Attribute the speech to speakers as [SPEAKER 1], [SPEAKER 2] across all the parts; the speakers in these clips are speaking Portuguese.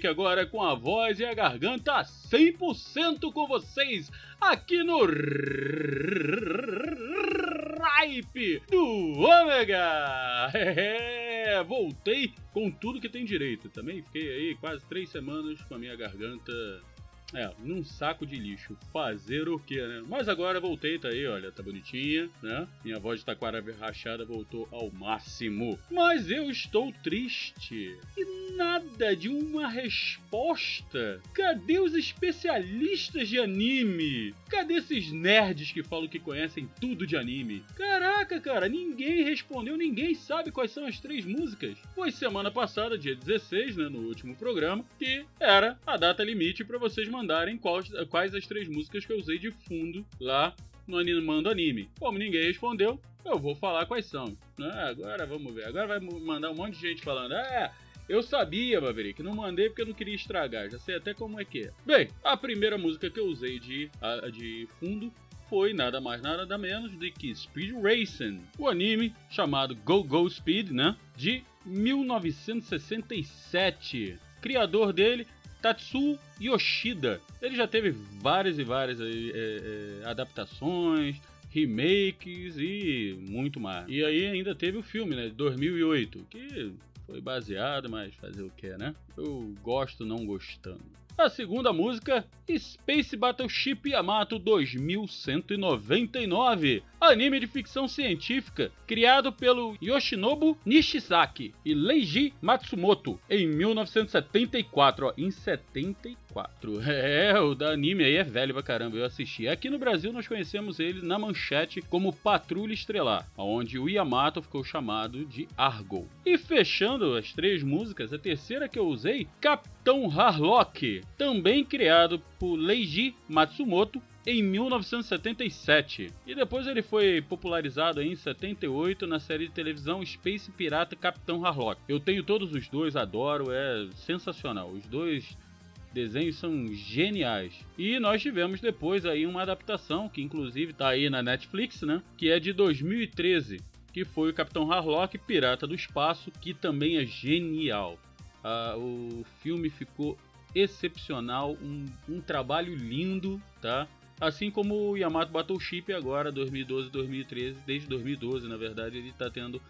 [SPEAKER 1] Maverick, agora com a voz e a garganta 100% com vocês, aqui no Ripe do Ômega! É, voltei com tudo que tem direito. Também fiquei aí quase três semanas com a minha garganta é, num saco de lixo. Fazer o quê, né? Mas agora voltei, tá aí, olha, tá bonitinha, né? Minha voz de taquara rachada voltou ao máximo. Mas eu estou triste. E nada de uma resposta. Cadê os especialistas de anime? Cadê esses nerds que falam que conhecem tudo de anime? Caraca, cara, ninguém respondeu, ninguém sabe quais são as três músicas. Foi semana passada, dia 16, né, no último programa, que era a data limite para vocês mandarem quais, quais as três músicas que eu usei de fundo lá no Animando Anime. Como ninguém respondeu, eu vou falar quais são. Né? Agora vamos ver. Agora vai mandar um monte de gente falando. É, eu sabia, Maverick, não mandei porque eu não queria estragar. Já sei até como é que é. Bem, a primeira música que eu usei de, de fundo foi nada mais nada menos do que Speed Racing, o anime chamado Go Go Speed, né? De 1967. Criador dele, Tatsuo Yoshida. Ele já teve várias e várias aí, é, é, adaptações, remakes e muito mais. E aí ainda teve o filme, né, de 2008, que foi baseado, mas fazer o que, né? Eu gosto não gostando. A segunda música, Space Battleship Yamato 2199, anime de ficção científica criado pelo Yoshinobu Nishizaki e Leiji Matsumoto em 1974, ó, em 74. É, o da anime aí é velho pra caramba, eu assisti. Aqui no Brasil nós conhecemos ele na manchete como Patrulha Estrelar, onde o Yamato ficou chamado de Argo. E fechando as três músicas, a terceira que eu usei, Capitão Harlock, também criado por Leiji Matsumoto em 1977. E depois ele foi popularizado em 78 na série de televisão Space Pirata Capitão Harlock. Eu tenho todos os dois, adoro, é sensacional. Os dois desenhos são geniais. E nós tivemos depois aí uma adaptação que inclusive tá aí na Netflix, né? Que é de 2013, que foi o Capitão Harlock Pirata do Espaço, que também é genial. Ah, o filme ficou excepcional, um, um trabalho lindo, tá? Assim como o Yamato Battleship agora, 2012 2013, desde 2012 na verdade, ele tá tendo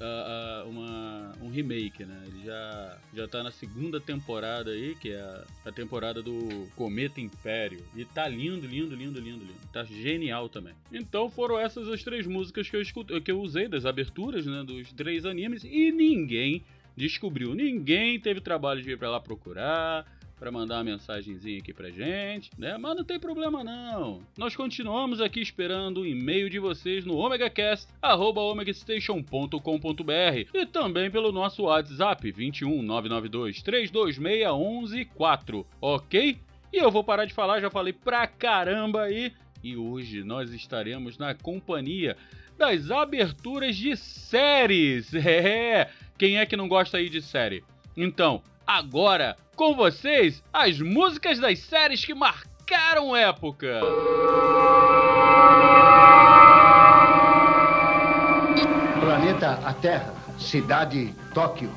[SPEAKER 1] ah, ah, uma, um remake, né? Ele já, já tá na segunda temporada aí, que é a, a temporada do Cometa Império. E tá lindo, lindo, lindo, lindo, lindo. Tá genial também. Então foram essas as três músicas que eu, escutei, que eu usei, das aberturas, né? Dos três animes, e ninguém descobriu. Ninguém teve trabalho de ir pra lá procurar para mandar uma mensagenzinha aqui pra gente, né? Mas não tem problema não. Nós continuamos aqui esperando o e-mail de vocês no omegacast@omegastation.com.br e também pelo nosso WhatsApp 21 992 326 114, OK? E eu vou parar de falar, já falei pra caramba aí. E hoje nós estaremos na companhia das aberturas de séries. É, quem é que não gosta aí de série? Então, agora com vocês as músicas das séries que marcaram época.
[SPEAKER 2] Planeta a Terra, cidade Tóquio.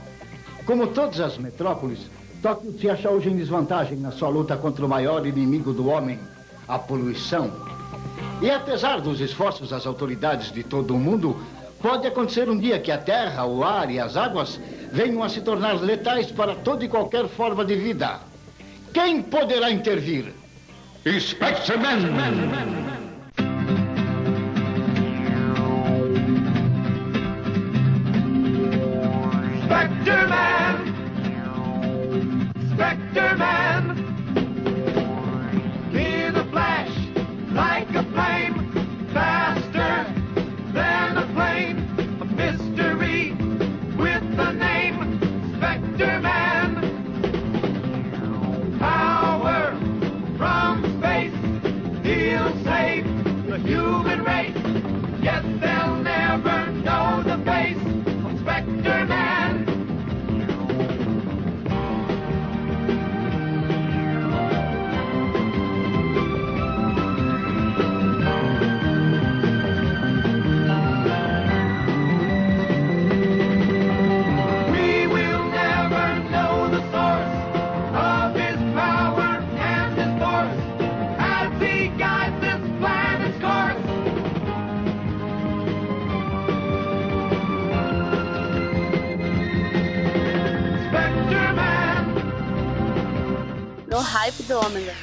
[SPEAKER 2] Como todas as metrópoles, Tóquio se acha hoje em desvantagem na sua luta contra o maior inimigo do homem, a poluição. E apesar dos esforços das autoridades de todo o mundo, pode acontecer um dia que a terra, o ar e as águas venham a se tornar letais para toda e qualquer forma de vida. Quem poderá intervir? Spectreman!
[SPEAKER 3] Hype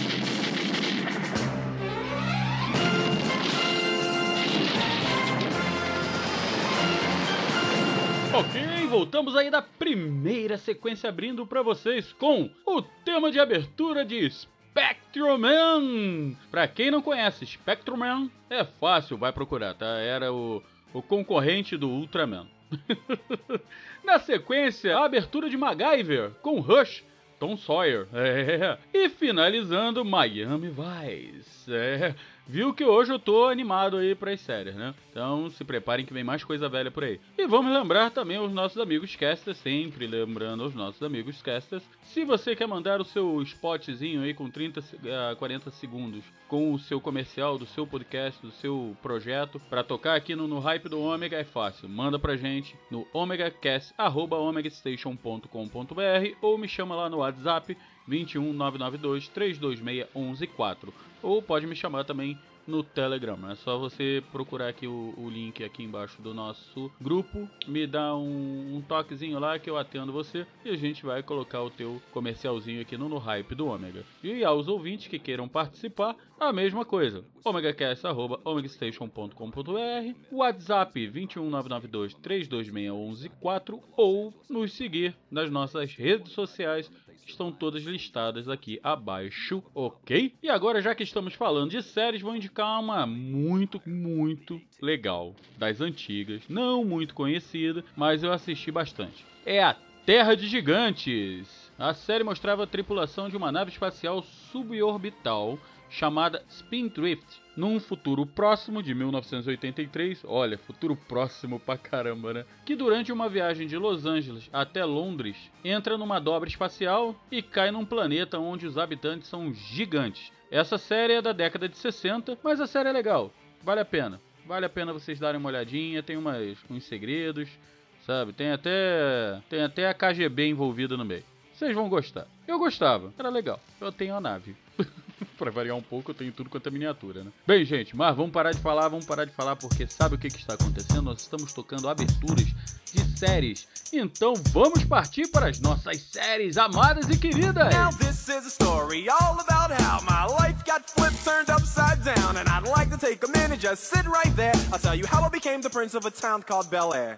[SPEAKER 1] voltamos aí da primeira sequência abrindo pra vocês com o tema de abertura de Spectrum Man. Pra quem não conhece, Spectrum Man é fácil, vai procurar, tá? Era o, o concorrente do Ultraman. Na sequência, a abertura de MacGyver com Rush, Tom Sawyer, é, e finalizando Miami Vice. É, viu que hoje eu tô animado aí para as séries, né? Então se preparem que vem mais coisa velha por aí. E vamos lembrar também os nossos amigos casters, sempre lembrando aos nossos amigos casters, se você quer mandar o seu spotzinho aí com 30 a 40 segundos com o seu comercial do seu podcast, do seu projeto, para tocar aqui no, no Hype do Ômega é fácil. Manda pra gente no omegacast@omegastation.com.br ou me chama lá no WhatsApp 21 992 326 114 ou pode me chamar também no Telegram. É só você procurar aqui o, o link aqui embaixo do nosso grupo, me dá um, um, toquezinho lá que eu atendo você e a gente vai colocar o teu comercialzinho aqui no, no Hype do Ômega. E aos ouvintes que queiram participar, a mesma coisa. omegacast.omegastation.com.br WhatsApp 21992 326 ou nos seguir nas nossas redes sociais estão todas listadas aqui abaixo, ok? E agora, já que estamos falando de séries, vou indicar uma muito, muito legal, das antigas, não muito conhecida, mas eu assisti bastante. É a Terra de Gigantes. A série mostrava a tripulação de uma nave espacial suborbital chamada Spindrift, num futuro próximo de 1983, olha, futuro próximo pra caramba, né? Que durante uma viagem de Los Angeles até Londres, entra numa dobra espacial e cai num planeta onde os habitantes são gigantes. Essa série é da década de 60, mas a série é legal, vale a pena. Vale a pena vocês darem uma olhadinha, tem umas, uns segredos, sabe? Tem até tem até a KGB envolvida no meio. Vocês vão gostar. Eu gostava, era legal. Eu tenho a nave. Pra variar um pouco, eu tenho tudo quanto é miniatura, né? Bem, gente, mas vamos parar de falar, vamos parar de falar, porque sabe o que, que está acontecendo? Nós estamos tocando aberturas de séries. Então vamos partir para as nossas séries amadas e queridas!
[SPEAKER 4] Now this is a story all about how my life got flipped, turned upside down, and I'd like to take a minute, just sit right there. I'll tell you how I became the prince of a town called Bel Air.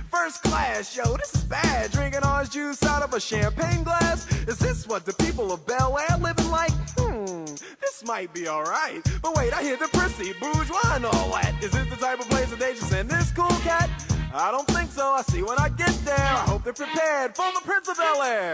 [SPEAKER 4] First class, yo, this is bad. Drinking orange juice out of a champagne glass. Is this what the people of Bel Air living like? Hmm, this might be alright. But wait, I hear the prissy, bourgeois, and all that. Is this the type of place that they just send this cool cat? I don't think so. I see when I get there. I hope they're prepared for the Prince of Bel Air.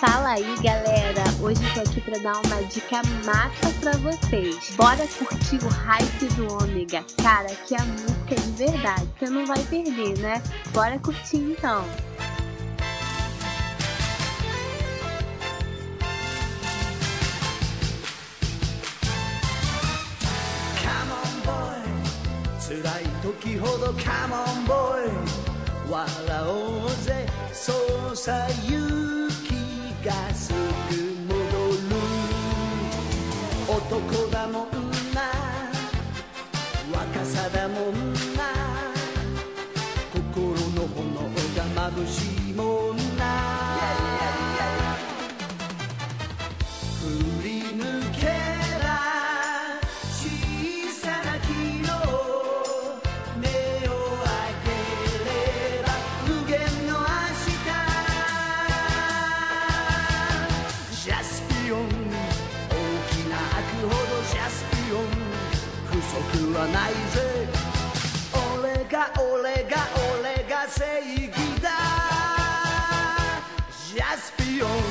[SPEAKER 5] Fala aí, galera! Hoje eu tô aqui pra dar uma dica massa pra vocês. Bora curtir o hype do Ômega. Cara, que a música é de verdade. Você não vai perder, né? Bora curtir então.
[SPEAKER 6] Come on, boy. 辛い時ほど Come on, boy. 笑おうぜ。そうさ言うがすぐ戻る。男だもんな。若さだもん canción.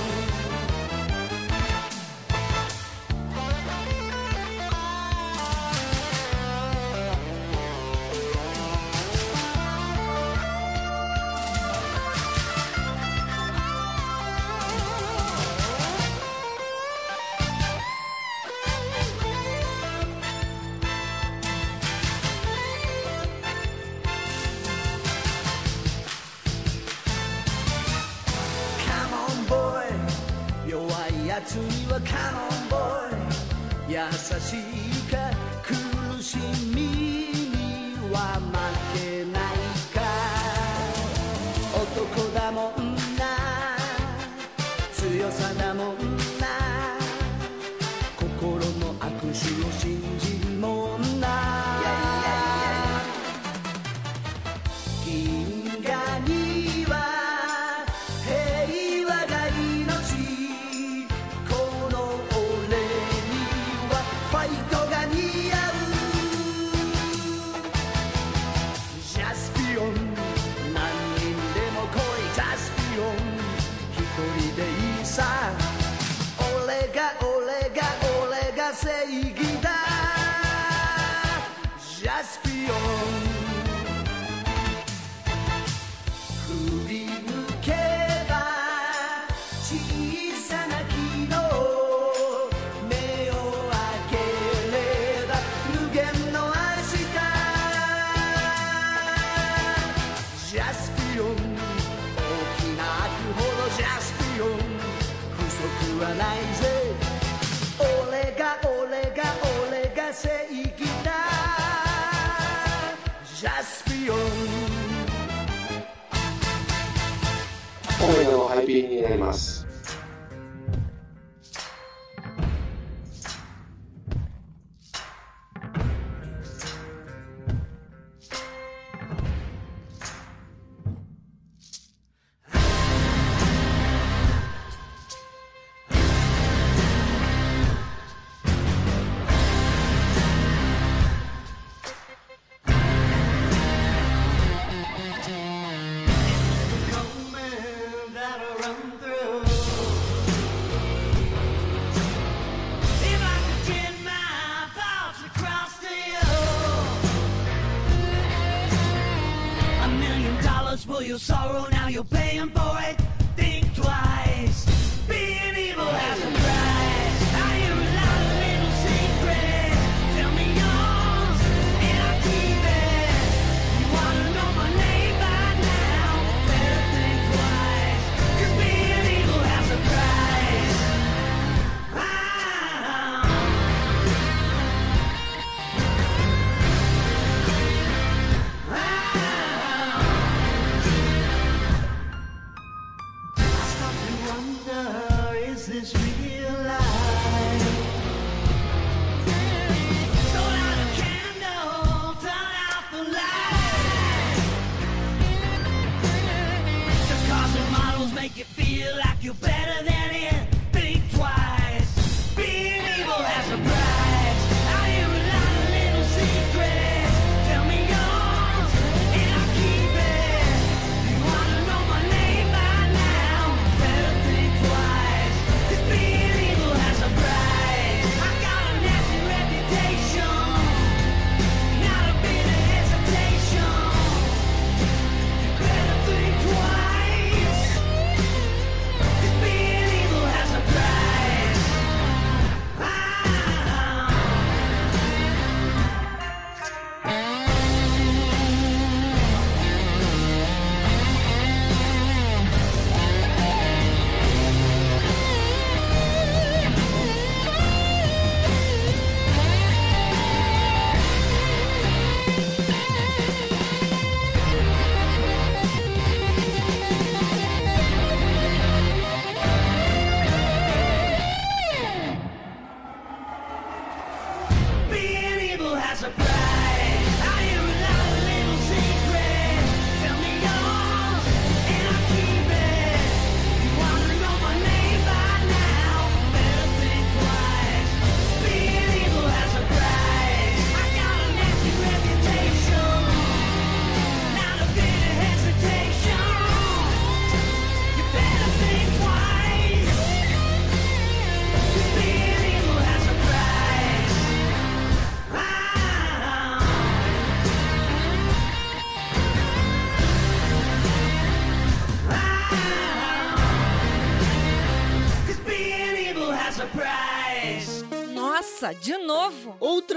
[SPEAKER 6] así. e guindar Jaspion. 日になり
[SPEAKER 7] ます。
[SPEAKER 8] you're paying for.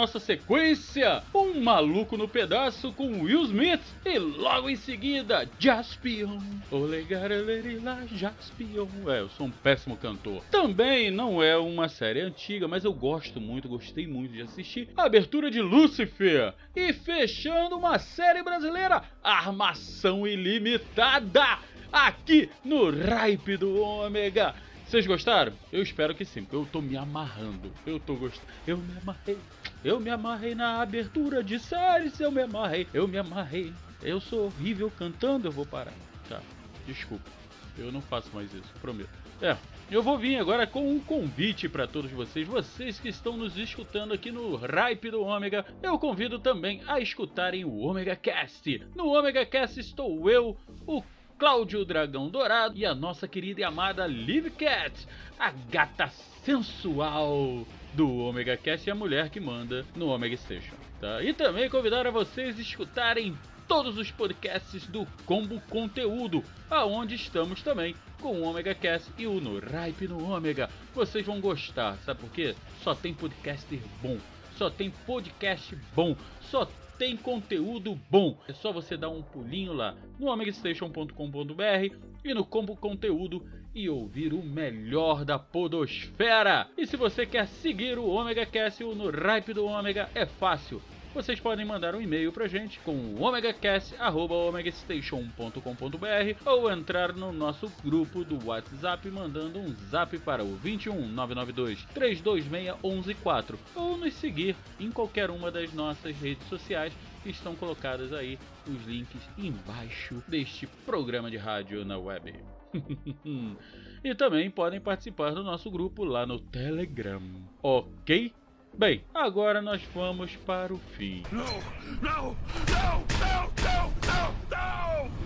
[SPEAKER 1] Nossa sequência. Um maluco no pedaço com Will Smith. E logo em seguida, Jaspion. Olegarelerilá, Jaspion. É, eu sou um péssimo cantor. Também não é uma série antiga, mas eu gosto muito, gostei muito de assistir. A abertura de Lucifer. E fechando uma série brasileira, Armação Ilimitada. Aqui no Ripe do Ômega. Vocês gostaram? Eu espero que sim, porque eu tô me amarrando. Eu tô gostando. Eu me amarrei. Eu me amarrei na abertura de séries. Eu me amarrei. Eu me amarrei. Eu sou horrível cantando. Eu vou parar. Tá. Desculpa. Eu não faço mais isso. Prometo. É. Eu vou vir agora com um convite para todos vocês, vocês que estão nos escutando aqui no Ripe do Ômega. Eu convido também a escutarem o Ômega Cast. No Ômega Cast estou eu, o Cláudio Dragão Dourado e a nossa querida e amada Liv Cat, a gata sensual do Omega Cast e a mulher que manda no Omega Station. Tá? E também convidar a vocês a escutarem todos os podcasts do Combo Conteúdo, aonde estamos também com o Omega Cast e o No Ripe no Omega. Vocês vão gostar, sabe por quê? Só tem podcaster bom, só tem podcast bom, só tem conteúdo bom. É só você dar um pulinho lá no omegastation.com.br e no Combo Conteúdo e ouvir o melhor da podosfera. E se você quer seguir o Omega Cast no Ripe do Omega, é fácil. Vocês podem mandar um e-mail pra gente com omegacast@omegastation.com.br ou entrar no nosso grupo do WhatsApp mandando um zap para o 21 992 326 114 ou nos seguir em qualquer uma das nossas redes sociais que estão colocadas aí os links embaixo deste programa de rádio na web. e também podem participar do nosso grupo lá no Telegram, ok? Bem, agora nós vamos para o fim.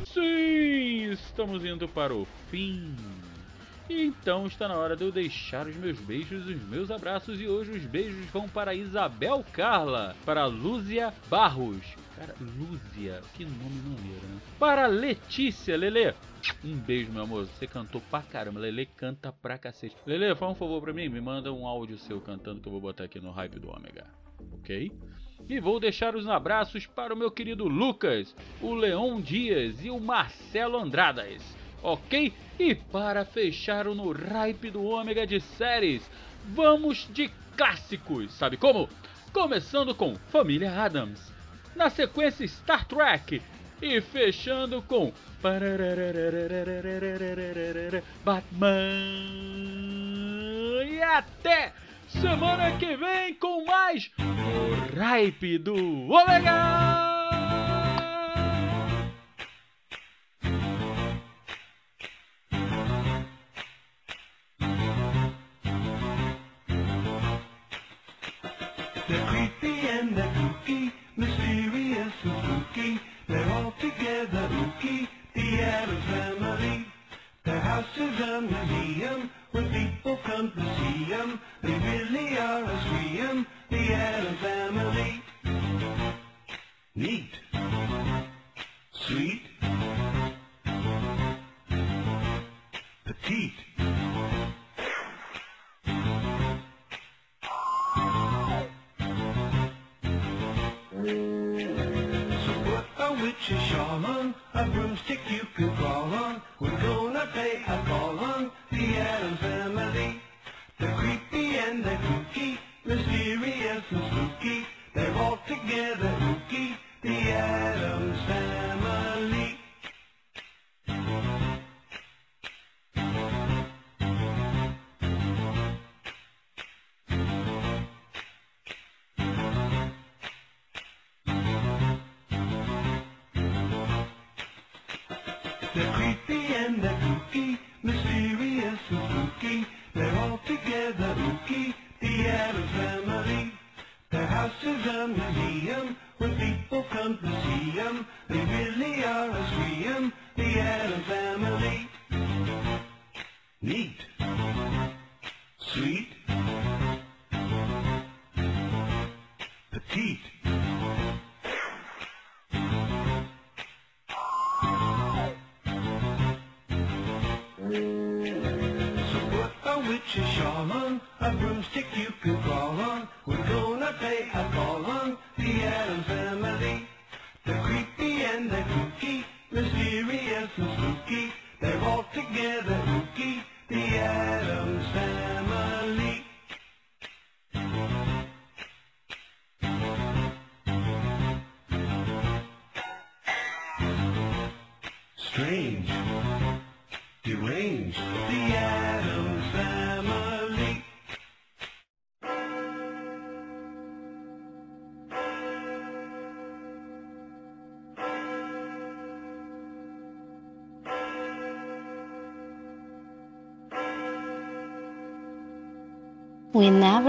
[SPEAKER 1] Sim, estamos indo para o fim. Então está na hora de eu deixar os meus beijos e os meus abraços. E hoje os beijos vão para Isabel Carla, para Lúcia Barros. Cara, Lúcia, que nome maneiro, né? Para Letícia, Lele. Um beijo, meu amor. Você cantou pra caramba. Lele canta pra cacete. Lele, faz um favor pra mim. Me manda um áudio seu cantando que eu vou botar aqui no hype do Ômega. Ok? E vou deixar os abraços para o meu querido Lucas, o Leon Dias e o Marcelo Andradas ok? E para fechar o no Ripe do Ômega de séries, vamos de clássicos, sabe como? Começando com Família Adams, na sequência Star Trek E fechando com Batman. E até semana que vem com mais o Ripe do Ômega!
[SPEAKER 6] The
[SPEAKER 5] creep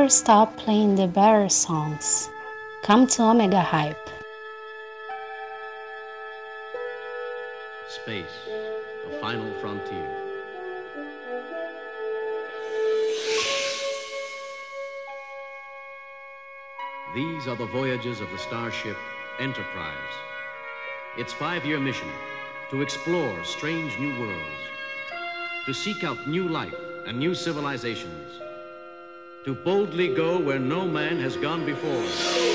[SPEAKER 5] never stop playing the better songs. Come to Omega Hype.
[SPEAKER 9] Space, the final frontier. These are the voyages of the starship Enterprise. Its five year mission to explore strange new worlds, to seek out new life and new civilizations, to boldly go where no man has gone before.